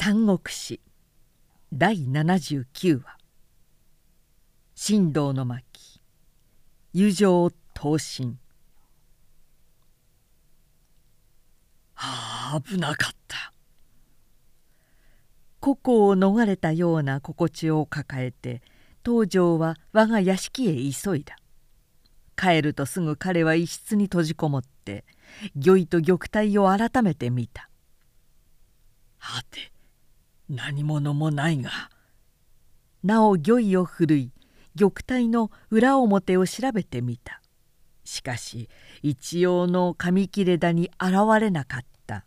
三国史第79話「神道の巻。友情闘神」はあ危なかった。故郷を逃れたような心地を抱えて東條は我が屋敷へ急いだ。帰るとすぐ彼は一室に閉じこもって御意と玉体を改めて見た。はて何者もないがなお御意を振るい玉体の裏表を調べてみた。しかし一応の紙切れだに現れなかった。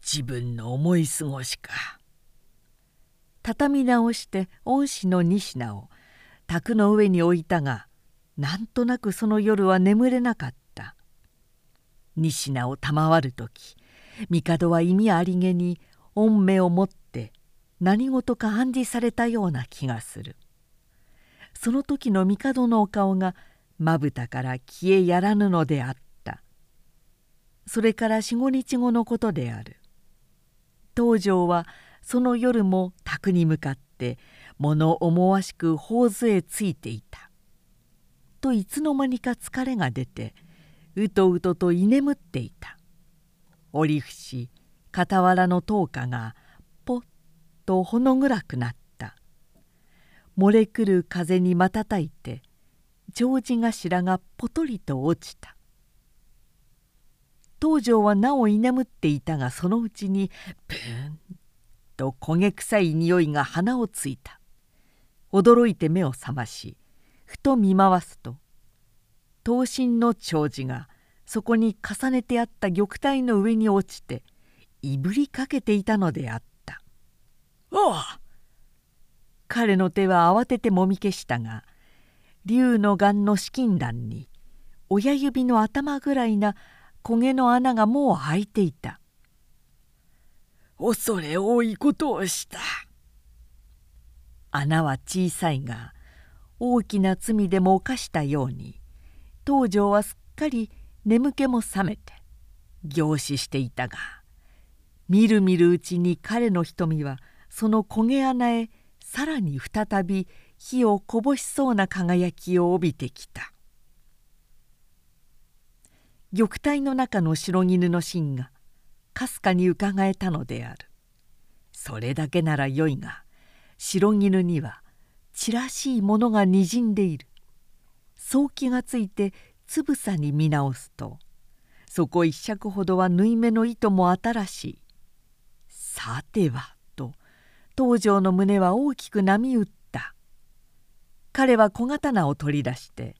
自分の思い過ごしか。畳み直して恩師の仁科を卓の上に置いたがなんとなくその夜は眠れなかった。仁科を賜る時帝は意味ありげに御目を持って何事か暗示されたような気がする。その時の帝のお顔がまぶたから消えやらぬのであった。それから四五日後のことである。東條はその夜も宅に向かって物思わしく頬杖ついていた。といつの間にか疲れが出てうとうとと居眠っていた。折伏傍らの灯火がとほの暗くなった。漏れくる風に瞬いて障子頭がぽとりと落ちた。東條はなお居眠っていたがそのうちにブーンと焦げ臭い匂いが鼻をついた。驚いて目を覚ましふと見回すと刀身の長寿がそこに重ねてあった玉体の上に落ちていぶりかけていたのであった「お彼の手は慌ててもみ消したが竜の眼の資金弾に親指の頭ぐらいな焦げの穴がもう開いていた。恐れ多いことをした。穴は小さいが大きな罪でも犯したように東條はすっかり眠気も覚めて凝視していたがみるみるうちに彼の瞳はその焦げ穴へさらに再び火をこぼしそうな輝きを帯びてきた。玉体の中の白絹の芯がかすかにうかがえたのである。それだけならよいが白絹にはちらしいものがにじんでいる。そう気がついてつぶさに見直すとそこ一尺ほどは縫い目の糸も新しい。さては東條の胸は大きく波打った。彼は小刀を取り出して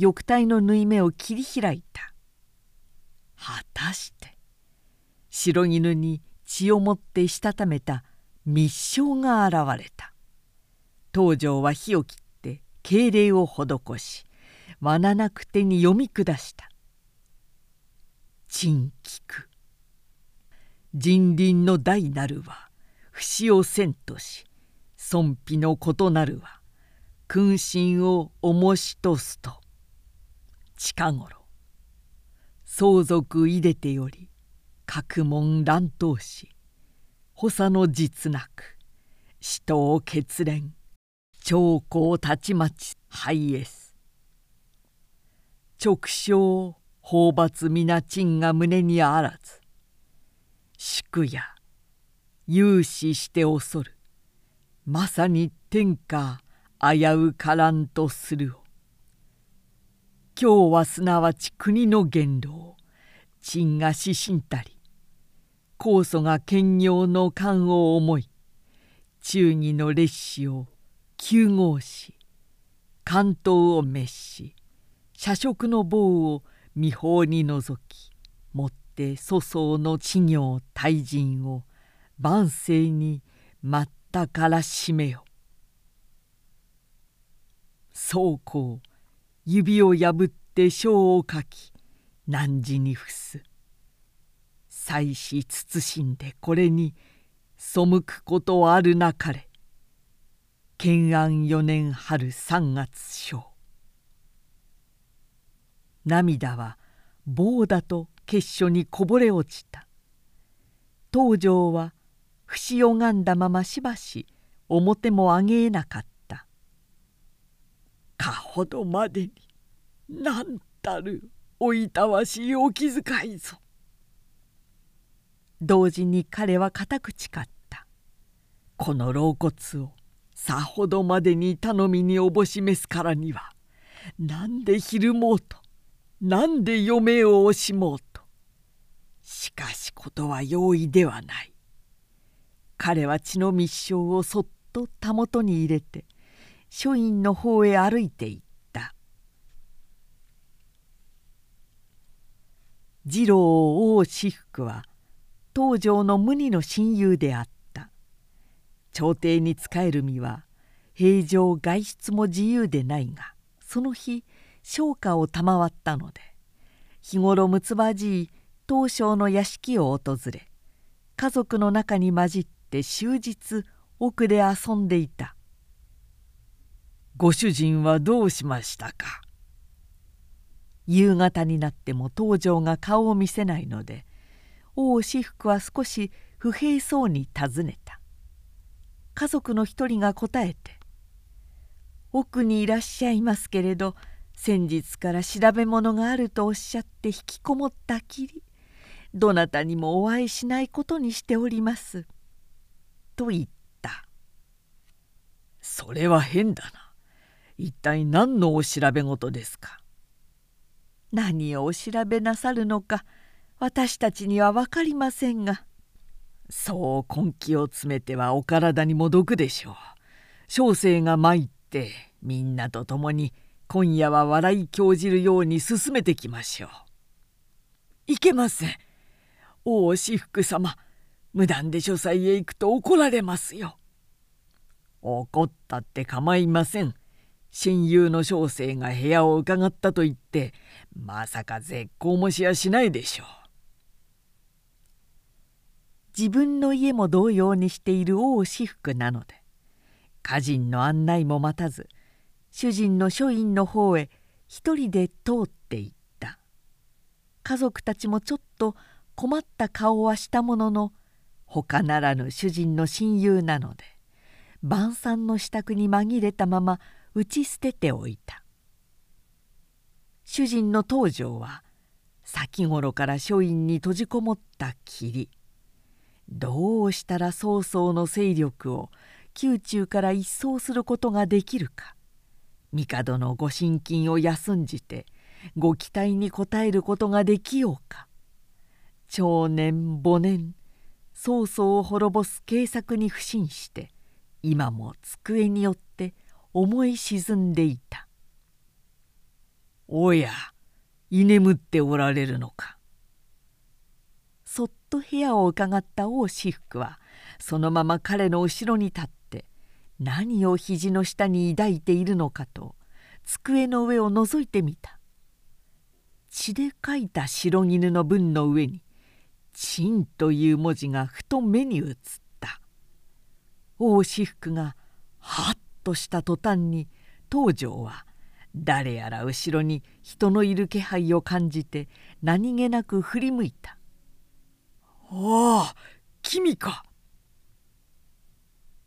玉体の縫い目を切り開いた。果たして白絹に血をもってしたためた密書が現れた。東條は火を切って敬礼を施し罠なく手に読み下した「珍菊。人倫の大なるは不死をせんとし尊否の異なるは君臣を重しとすと近頃相続いでてより各門乱闘し補佐の実なく死闘決連長江たちまち廃エス。直将討伐皆賃が胸にあらず祝や勇士して恐る。まさに天下危うからんとするを。今日はすなわち国の元老陳が指針たり。高祖が兼業の勘を思い忠義の烈士を救護し関東を滅し社食の棒を未法に除きもって粗相の稚業大人を万世に待ったからしめよ。そうこう指を破って書を書き汝に伏す。妻子慎んでこれに背くことあるなかれ建安4年春3月章涙は棒だと結書にこぼれ落ちた東條はし拝んだまましばし表も上げえなかった「かほどまでに何たるおいたわしいお気遣いぞ」同時に彼は固く誓った。この老骨をさほどまでに頼みにおぼしめすからにはなんでひるもうとなんで嫁を惜しもうと。しかしことは容易ではない。彼は血の密書をそっとたもとに入れて書院の方へ歩いていった。次郎王私服は東条の無二の親友であった。朝廷に仕える身は平常外出も自由でないがその日商家を賜ったので日頃むつばじい東照の屋敷を訪れ家族の中に混じって終日奥で遊んでいた「ご主人はどうしましたか?」夕方になっても東条が顔を見せないので王私服は少し不平そうに尋ねた。家族の一人が答えて「奥にいらっしゃいますけれど先日から調べ物があるとおっしゃって引きこもったきりどなたにもお会いしないことにしております」と言った「それは変だな。一体何のお調べ事ですか?」何をお調べなさるのか私たちには分かりませんが。そう根気を詰めてはお体にも毒でしょう。小生が参ってみんなと共に今夜は笑い興じるように進めてきましょう。いけません。王私福様無断で書斎へ行くと怒られますよ。怒ったって構いません。親友の小生が部屋を伺ったと言ってまさか絶好もしやしないでしょう。自分の家も同様にしている王私福なので家人の案内も待たず主人の書院の方へ一人で通っていった。家族たちもちょっと困った顔はしたものの他ならぬ主人の親友なので晩餐の支度に紛れたまま打ち捨てておいた。主人の東条は先頃から書院に閉じこもったきりどうしたら曹操の勢力を宮中から一掃することができるか帝のご神金を休んじてご期待に応えることができようか。長年母年曹操を滅ぼす計策に不信して今も机によって思い沈んでいた「おや居眠っておられるのか」そっと部屋を伺った王私福はそのまま彼の後ろに立って何を肘の下に抱いているのかと机の上を覗いてみた。血で描いた白絹の文の上に「陳」という文字がふと目に映った。王私福がはっとした途端に東條は誰やら後ろに人のいる気配を感じて何気なく振り向いたああ君か！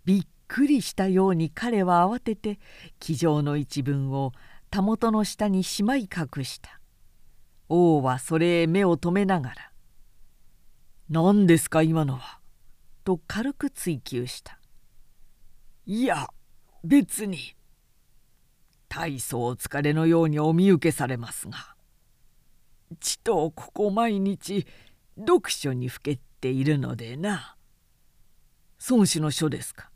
びっくりしたように彼は慌てて気丈の一文をたもとの下にしまい隠した。王はそれへ目を留めながら「何ですか今のは」と軽く追求した「いや別に」大層お疲れのようにお見受けされますが。ちとここ毎日読書にふけっているのでな。孫子の書ですか。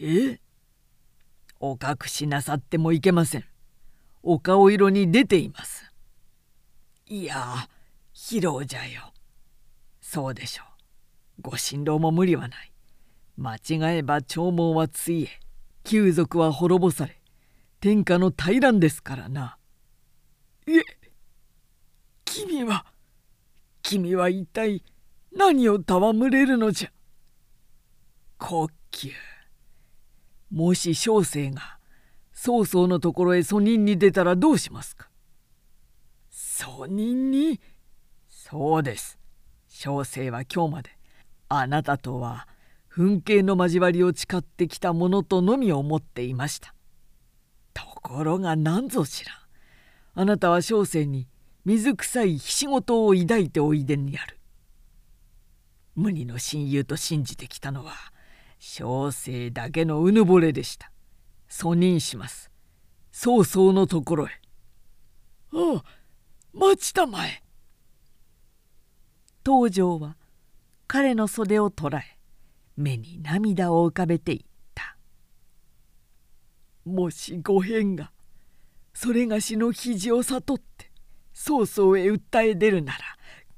え？お隠しなさってもいけません。お顔色に出ています。いや疲労じゃよ。そうでしょう。ご心労も無理はない。間違えば長毛はついえ。旧族は滅ぼされ。天下の大乱ですからな。え。君は。君は一体何を戯れるのじゃ。呼吸もし小生が曹操のところへ訴人に出たらどうしますか。訴人に？そうです。小生は今日まであなたとは噴景の交わりを誓ってきたものとのみ思っていました。ところが何ぞ知らん。あなたは小生に水臭いひし事を抱いておいでにある。無二の親友と信じてきたのは小生だけのうぬぼれでした。訴任します。曹操のところへ。ああ待ちたまえ。東条は彼の袖を捉え目に涙を浮かべていった「もしご変がそれがしの肘を悟って曹操へ訴え出るなら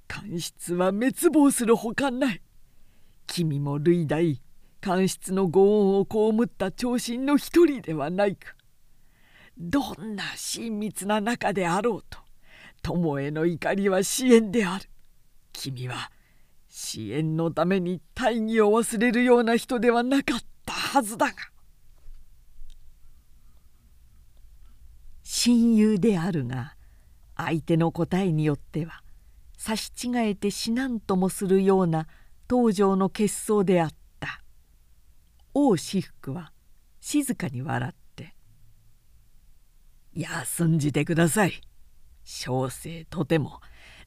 官室は滅亡するほかない。君も類大官室のご恩を被った長身の一人ではないか。どんな親密な仲であろうと友への怒りは支援である。君は支援のために大義を忘れるような人ではなかったはずだが親友であるが相手の答えによっては差し違えて死なんともするような東条の結相であった。王私服は静かに笑って「休んじてください。小生とても。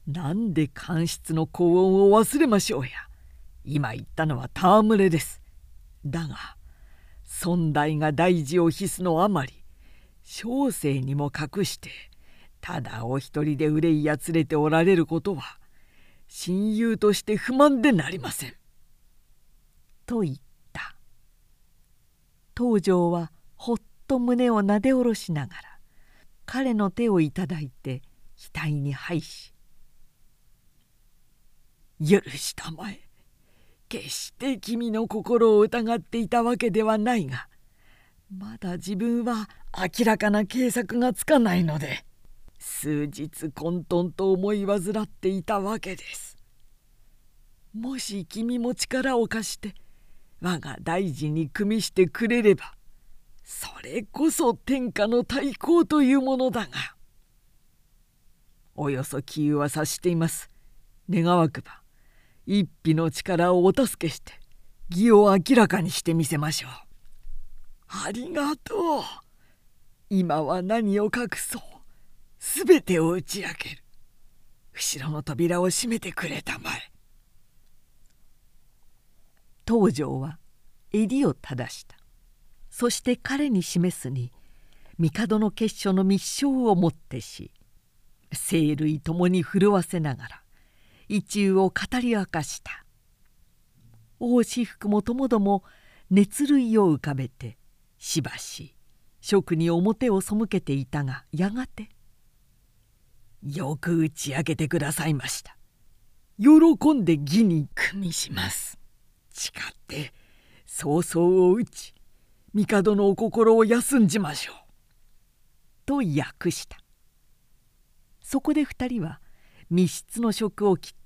なんで官室の高音を忘れましょうや。今言ったのは戯れです。だが尊大が大事を必すのあまり小生にも隠してただお一人で憂いやつれておられることは親友として不満でなりません。と言った。東条はほっと胸をなで下ろしながら彼の手をいただいて額に拝し「許したまえ決して君の心を疑っていたわけではないがまだ自分は明らかな計策がつかないので数日混沌と思い患っていたわけです。もし君も力を貸して我が大事に組みしてくれればそれこそ天下の対抗というものだがおよそ杞憂は察しています願わくば一匹の力をお助けして義を明らかにしてみせましょう。ありがとう。今は何を隠そう。すべてを打ち明ける。後ろの扉を閉めてくれたまえ。東条は襟を正した。そして彼に示すに帝の結書の密書をもってし生類ともに震わせながら一憂を語り明かした王子服もともども熱類を浮かべてしばし職に表を背けていたがやがてよく打ち明けてくださいました。喜んで義に組みします。誓って早々を打ち帝のお心を休んじましょう。と訳した。そこで二人は密室の職を切って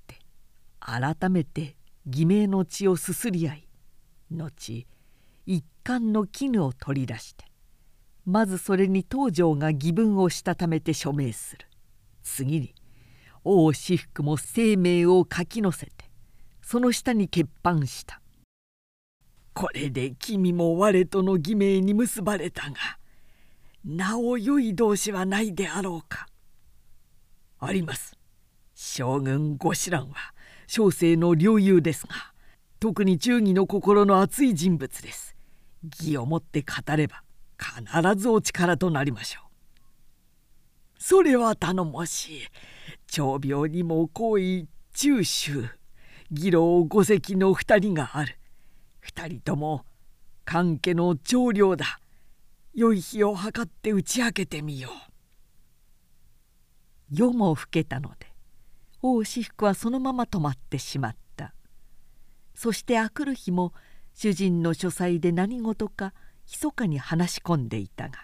改めて偽名の血をすすり合い後一貫の絹を取り出してまずそれに東条が義文をしたためて署名する。次に王私服も生命を書き乗せてその下に欠板した。これで君も我との偽名に結ばれたがなお良い同士はないであろうか。あります。将軍御子蘭は小生の領友ですが特に忠義の心の熱い人物です。義をもって語れば必ずお力となりましょう。それは頼もしい。長病にも好意中秋義老五隻の二人がある。二人とも関係の長領だ。良い日を計って打ち明けてみよう。夜も更けたので王子服はそのまま止まってしまった。そしてあくる日も主人の書斎で何事か密かに話し込んでいたが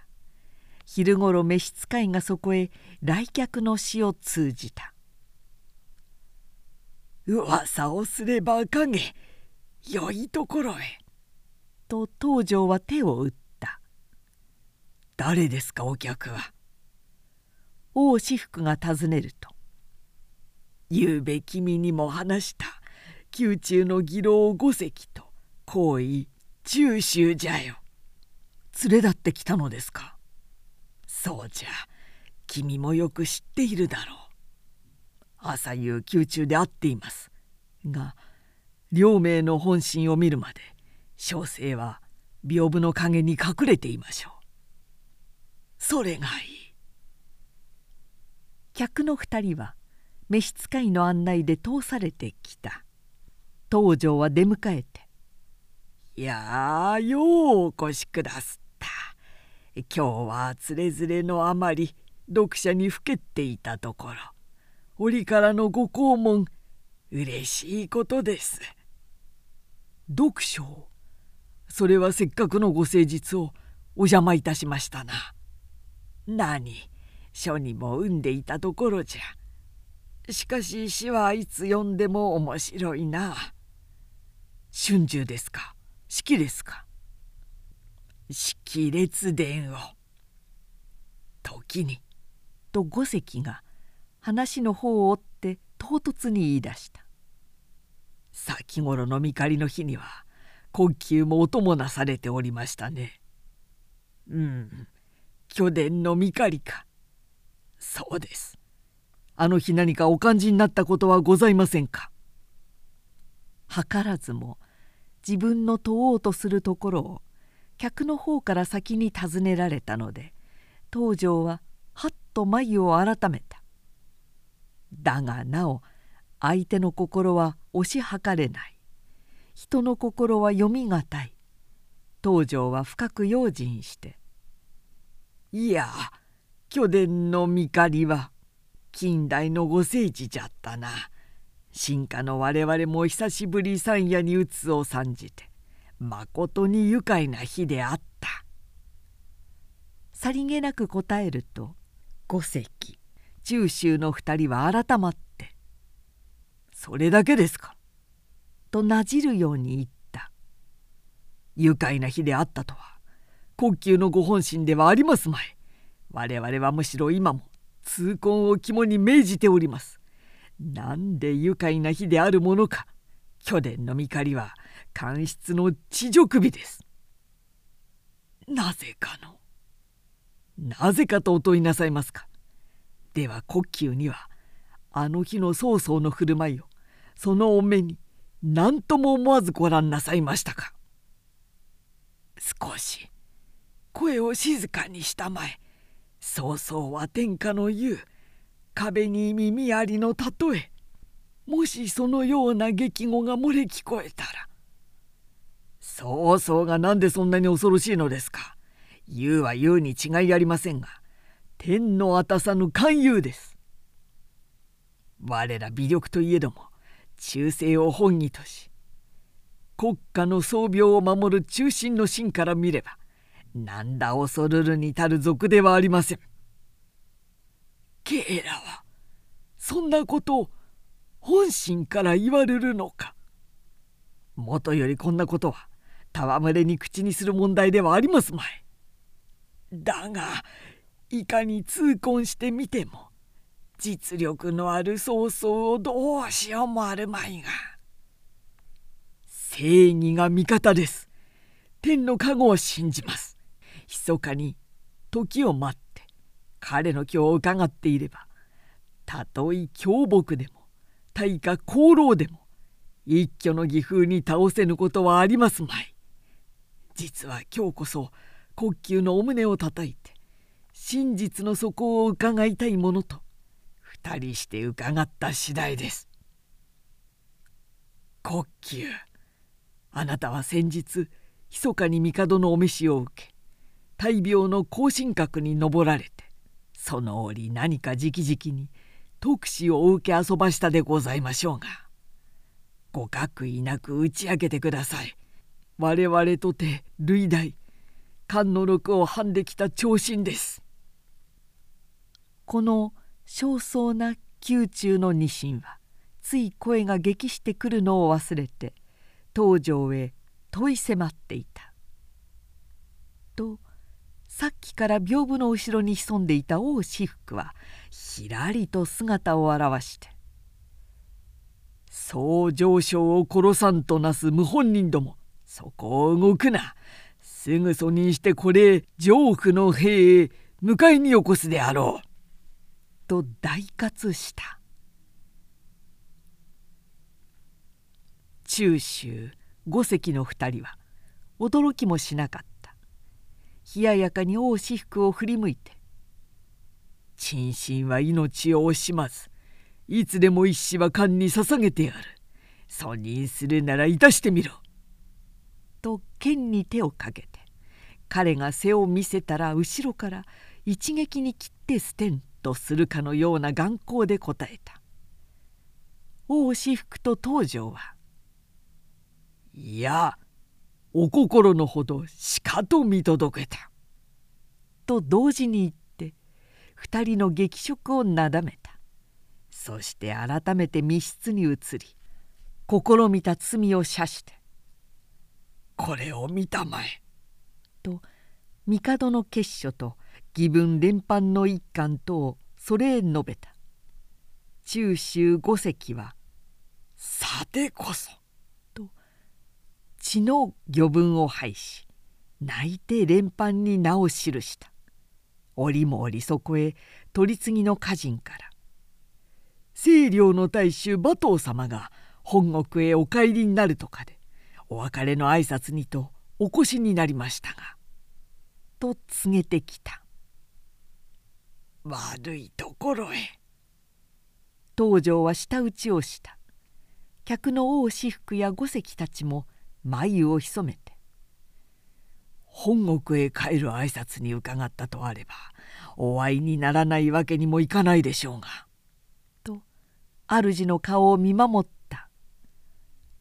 昼ごろ召使いがそこへ来客の死を通じた「噂をすれば影良いところへ」と東條は手を打った「誰ですかお客は」王私服が尋ねると「ゆうべ君にも話した宮中の義老五隻と皇位中州じゃよ。連れ立ってきたのですか？そうじゃ君もよく知っているだろう。朝夕宮中で会っています。が両名の本心を見るまで小生は屏風の陰に隠れていましょう。それがいい。客の二人は召使いの案内で通されてきた東條は出迎えて「いやようお越しくだすった今日はつれづれのあまり読者にふけっていたところ折からのご訪問うれしいことです」読書それはせっかくのご誠実をお邪魔いたしましたな。何書にも産んでいたところじゃ。しかし詩はいつ読んでも面白いな。春秋ですか？式ですか？式列伝を。時に。と五石が話の方を追って唐突に言い出した。先頃の見狩りの日には国球もお供なされておりましたね。うん巨殿の見狩りか。そうです。あの日何かお感じになったことはございませんか？図らずも自分の問おうとするところを客の方から先に尋ねられたので東條ははっと眉を改めた。だがなお相手の心は押し量れない。人の心は読みがたい。東條は深く用心して「いや巨殿の見狩りは近代のご聖地じゃったな。進化の我々も久しぶり山野にうつを参じてまことに愉快な日であった。さりげなく答えると五石中州の二人は改まって「それだけですか?」となじるように言った「愉快な日であったとは国級のご本心ではありますまい。我々はむしろ今も痛恨を肝に銘じております。なんで愉快な日であるものか。去年の見狩りは官室の地上首です。なぜかの。なぜかとお問いなさいますか。では国級にはあの日の曹操の振る舞いをそのお目に何とも思わずご覧なさいましたか。少し声を静かにしたまえ。曹操は天下の言う壁に耳ありの例えもしそのような激語が漏れ聞こえたら曹操が何でそんなに恐ろしいのですか。言うは言うに違いありませんが天のあたさぬ勧誘です。我ら微力といえども忠誠を本義とし国家の宗病を守る中心の芯から見ればなんだ恐るるに足る賊ではありません。ケイラはそんなことを本心から言われるのか。もとよりこんなことは戯れに口にする問題ではありますまい。だがいかに痛恨してみても実力のある曹操をどうしようもあるまいが正義が味方です天の加護を信じます密かに時を待って彼の今日を伺っていればたとえ凶木でも大化功労でも一挙の義風に倒せぬことはありますまい。実は今日こそ国級のお胸をたたいて真実の底を伺いたいものと二人して伺った次第です。国級あなたは先日密かに帝のお召しを受け大病の後進閣に登られてその折何か直々に特使を受け遊ばしたでございましょうがご覚意なく打ち明けてください我々とて類大漢の禄をはんできた長身ですこの焦燥な宮中のニシンはつい声が激してくるのを忘れて東条へ問い迫っていた。さっきから屏風の後ろに潜んでいた王私服はひらりと姿を現して「そう上昇を殺さんとなす謀反人どもそこを動くな。すぐそにしてこれ上府の兵へ迎えに起こすであろう」と大喝した。中州五隻の二人は驚きもしなかった。冷ややかに王私服を振り向いて「陳心は命を惜しまずいつでも一死は官に捧げてやる。訴任するならいたしてみろ」と剣に手をかけて彼が背を見せたら後ろから一撃に切って捨てんとするかのような眼光で答えた。王私服と東条は「いやお心のほどしかと見届けた」と同時に言って二人の激色をなだめた。そして改めて密室に移り試みた罪を射して「これを見たまえ」と帝の結書と義分連藩の一貫とをそれへ述べた。中州五隻は「さてこそ」血の魚文を拝し泣いて連藩に名を記した。折も折そこへ取り次ぎの歌人から「清涼の大衆馬頭様が本国へお帰りになるとかでお別れの挨拶にとお越しになりましたが」と告げてきた。悪いところへ。東条は舌打ちをした。客の王私服や五隻たちも眉を潜めて「本国へ帰る挨拶に伺ったとあればお会いにならないわけにもいかないでしょうが」と主の顔を見守った。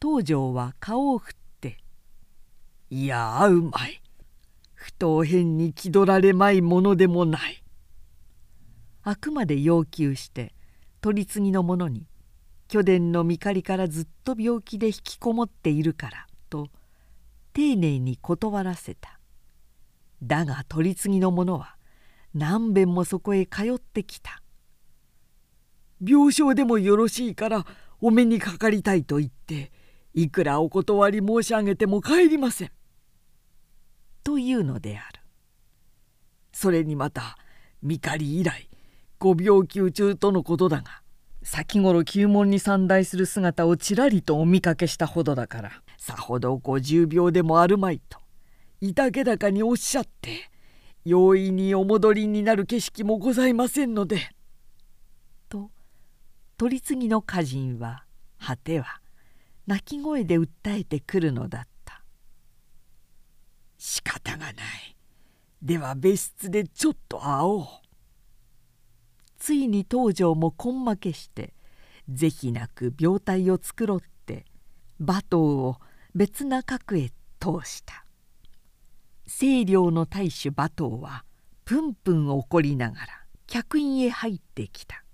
東条は顔を振って「いや会うまい。不当変に気取られまいものでもない」あくまで要求して取り次ぎの者に巨殿の見かりからずっと病気で引きこもっているからと丁寧に断らせただが取り次ぎの者は何べんもそこへ通ってきた病床でもよろしいからお目にかかりたいと言っていくらお断り申し上げても帰りません。というのである。それにまた見狩り以来ご病休中とのことだが先頃旧門に参内する姿をちらりとお見かけしたほどだからさほどご重病でもあるまいといたけ高におっしゃって容易にお戻りになる景色もございませんので。と取り次ぎの歌人は果ては泣き声で訴えてくるのだった。仕方がない。では別室でちょっと会おう。ついに東条も根負けして是非なく病態を繕って馬頭を別な角へ通した。清涼の大主馬頭はプンプン怒りながら客員へ入ってきた。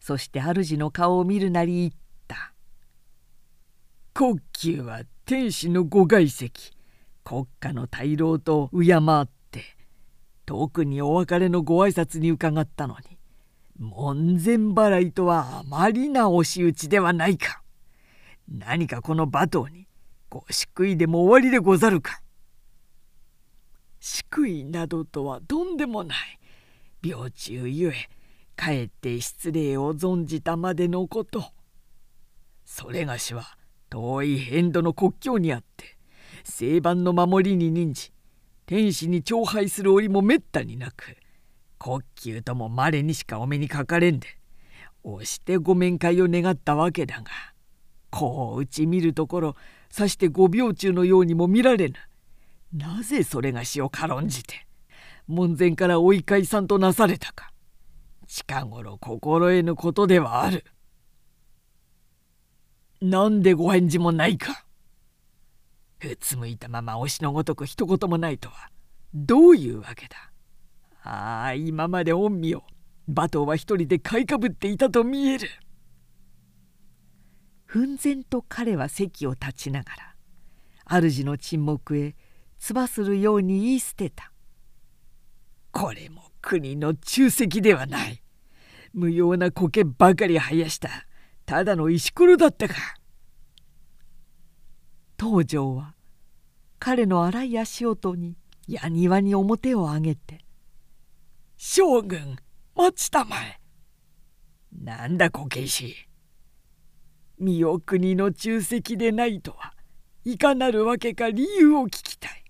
そして主の顔を見るなり言った「国級は天使のご外籍国家の大老と敬って。特にお別れのご挨拶に伺ったのに。門前払いとはあまりな押し打ちではないか。何かこの馬頭にご祝いでも終わりでござるか。祝いなどとはとんでもない。病中ゆえかえって失礼を存じたまでのこと。それがしは遠い変土の国境にあって正番の守りに任じ天使に徴配する折もめったになく国級とも稀にしかお目にかかれんで押してご面会を願ったわけだがこううち見るところさしてご病中のようにも見られぬ。なぜそれがしを軽んじて門前からおいいさんとなされたか。近頃心得ぬことではある。なんでご返事もないか。うつむいたまま押しのごとく一言もないとは。どういうわけだ。ああ今まで御身を馬頭は一人で買いかぶっていたと見える。奮然と彼は席を立ちながら主の沈黙へつするように言い捨てた。これも国の忠責ではない。無用な苔ばかり生やしたただの石ころだったか。東條は彼の荒い足音にやにわに表を上げて「将軍待ちたまえ」なんだこけし身を国の忠責でないとはいかなるわけか理由を聞きたい。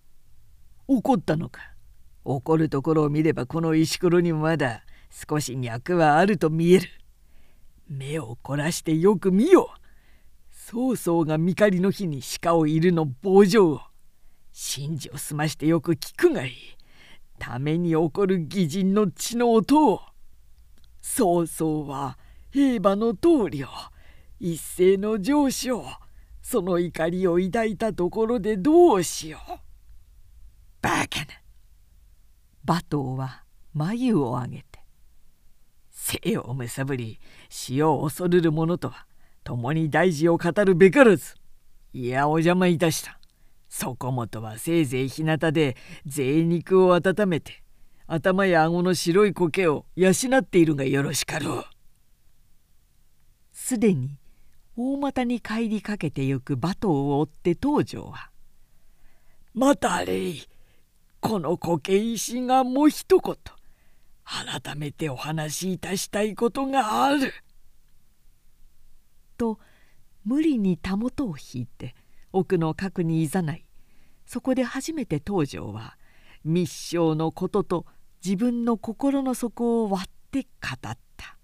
怒ったのか？怒るところを見ればこの石ころにもまだ少し脈はあると見える。目を凝らしてよく見よ曹操が見狩りの日に鹿をいるの棒状を。神事を済ましてよく聞くがいい。ために起こる義人の血の音を。曹操は兵馬の棟梁。一斉の上司をその怒りを抱いたところでどうしよう。バカな。馬頭は眉を上げて「生をむさぶり死を恐るる者とは共に大事を語るべからず。いやお邪魔いたした。そこもとはせいぜい日向で贅肉を温めて頭や顎の白い苔を養っているがよろしかろう。すでに大股に帰りかけてゆく馬頭を追って東條は「またれいこの苔石がもう一言改めてお話しいたしたいことがある」と無理にたもとを引いて奥の角にいざない。そこで初めて東條は密書のことと自分の心の底を割って語った。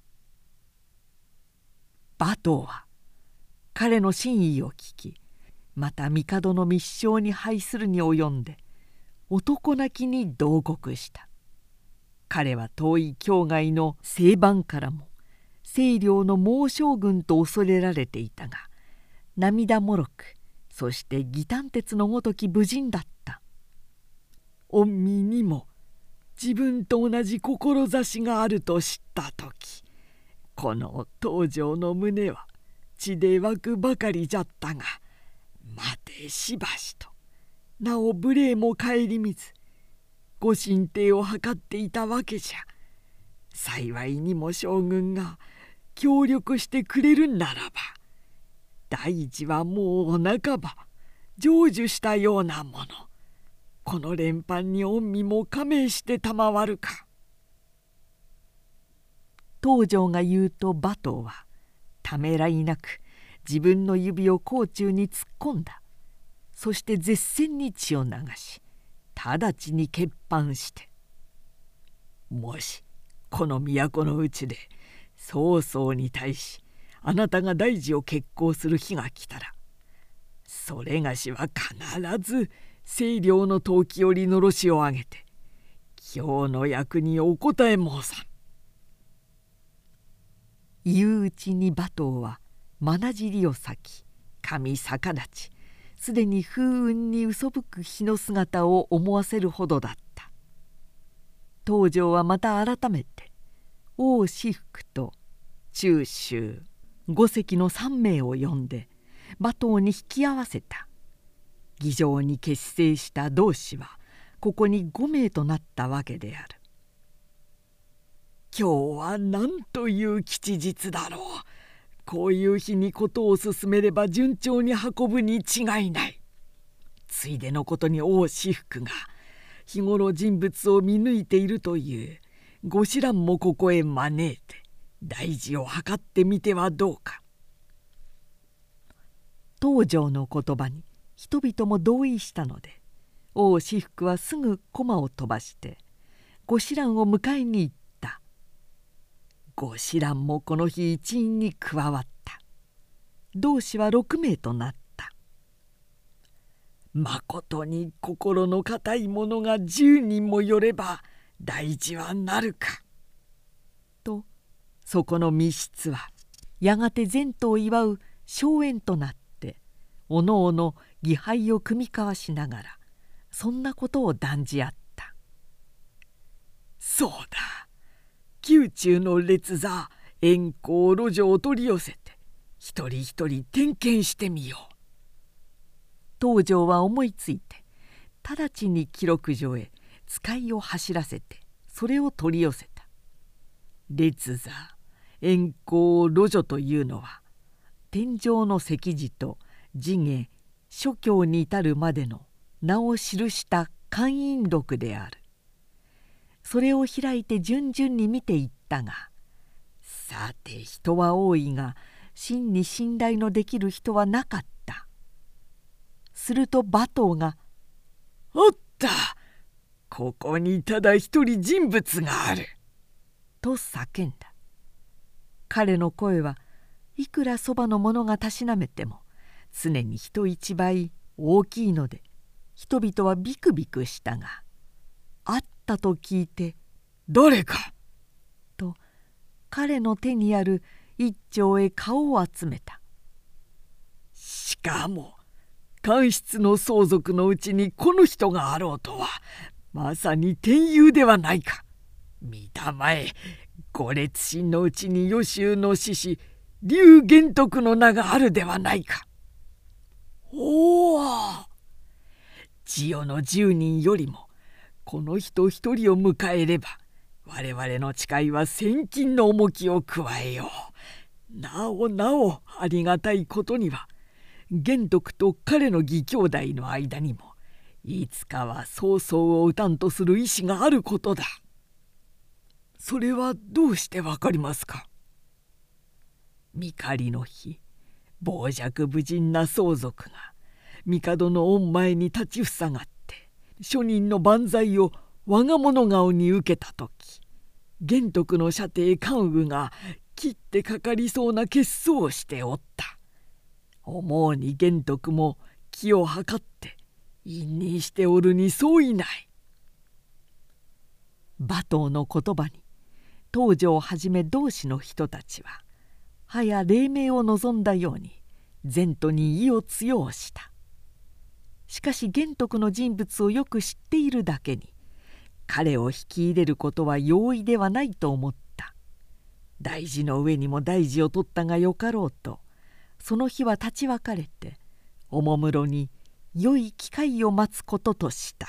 馬頭は彼の真意を聞きまた帝の密書に拝するに及んで男泣きに同国した。彼は遠い境外の西番からも清涼の猛将軍と恐れられていたが涙もろくそして義丹鉄のごとき武人だった。御身にも自分と同じ志があると知った時この東条の胸は血で湧くばかりじゃったが待てしばしと。なお無礼も顧みずご神帝を図っていたわけじゃ。幸いにも将軍が協力してくれるならば大事はもうお半ば成就したようなもの。この連番に御身も加盟して賜るか。東条が言うと馬頭はためらいなく自分の指を甲冑に突っ込んだそして絶戦に血を流し直ちに欠板して「もしこの都のうちで曹操に対しあなたが大事を決行する日が来たらそれがしは必ず清涼の陶器よりのろしを上げて今日の役にお答え申さん。言ううちに馬頭はまなじりを裂き髪逆立ちすでに風雲に嘘吹く日の姿を思わせるほどだった。東条はまた改めて王私服と中秋五隻の3名を呼んで馬頭に引き合わせた。議場に結成した同志はここに5名となったわけである。今日は何という吉日だろう。こういう日に事を進めれば順調に運ぶに違いない。ついでのことに王私服が日頃人物を見抜いているという。ご子蘭もここへ招いて大事を図ってみてはどうか。東条の言葉に人々も同意したので王私服はすぐ駒を飛ばしてご子蘭を迎えに行った。ご子蘭もこの日一員に加わった。同志は6名となった。まことに心の固い者が10人もよれば大事はなるか。とそこの密室はやがて前途を祝う荘園となっておのおの儀杯を酌み交わしながらそんなことを断じ合った。そうだ。宮中の列座円光路上を取り寄せて一人一人点検してみよう。東条は思いついて直ちに記録所へ使いを走らせてそれを取り寄せた。列座円光路女というのは天上の石寺と地下諸教に至るまでの名を記した寛因録である。それを開いて順々に見ていったがさて人は多いが真に信頼のできる人はなかった。すると馬頭が「おった！ここにただ一人人物がある」と叫んだ。彼の声はいくらそばの者がたしなめても常に人一倍大きいので人々はビクビクしたがあったと聞いて「誰か!」と彼の手にある一丁へ顔を集めた。しかも官室の相続のうちにこの人があろうとはまさに天佑ではないか。見たまえ五列心のうちに予習の志士龍玄徳の名があるではないか。おお千代の十人よりもこの人一人を迎えれば我々の誓いは千金の重きを加えよう。なおなおありがたいことには玄徳と彼の義兄弟の間にもいつかは曹操を討たんとする意志があることだ。それはどうしてわかりますか？見狩りの日傍若無人な相続が帝の御前に立ちふさがって庶人の万歳を我が物顔に受けた時玄徳の射程関羽が切ってかかりそうな血相をしておった。思うに玄徳も気を図って陰にしておるに相違ない。馬頭の言葉に東条をはじめ同志の人たちは早黎明を望んだように前途に意を強した。しかし玄徳の人物をよく知っているだけに彼を引き入れることは容易ではないと思った大事の上にも大事を取ったがよかろうとその日は立ち別れておもむろに良い機会を待つこととした。